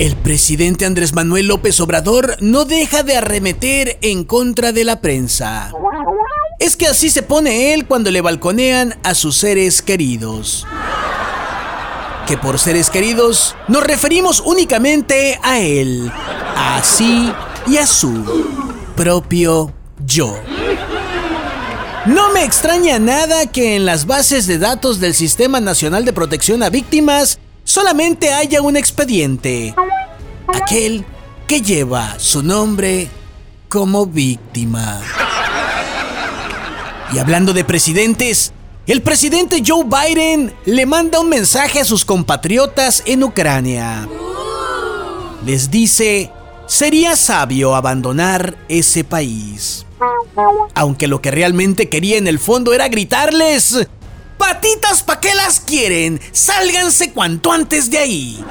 El presidente Andrés Manuel López Obrador no deja de arremeter en contra de la prensa. Es que así se pone él cuando le balconean a sus seres queridos. Que por seres queridos nos referimos únicamente a él, a sí y a su propio yo. No me extraña nada que en las bases de datos del Sistema Nacional de Protección a Víctimas solamente haya un expediente. Aquel que lleva su nombre como víctima. Y hablando de presidentes, el presidente Joe Biden le manda un mensaje a sus compatriotas en Ucrania. Les dice, sería sabio abandonar ese país. Aunque lo que realmente quería en el fondo era gritarles, patitas pa' qué las quieren, sálganse cuanto antes de ahí.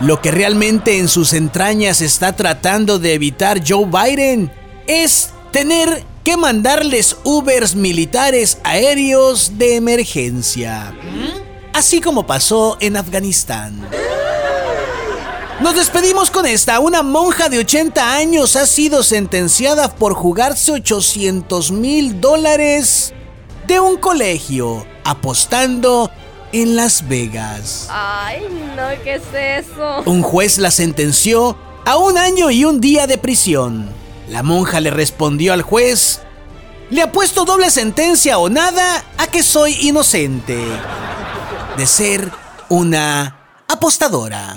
Lo que realmente en sus entrañas está tratando de evitar Joe Biden es tener que mandarles Ubers militares aéreos de emergencia. Así como pasó en Afganistán. Nos despedimos con esta. Una monja de 80 años ha sido sentenciada por jugarse 800 mil dólares de un colegio apostando en Las Vegas. Ay, no, ¿qué es eso? Un juez la sentenció a un año y un día de prisión. La monja le respondió al juez, le apuesto doble sentencia o nada a que soy inocente de ser una apostadora.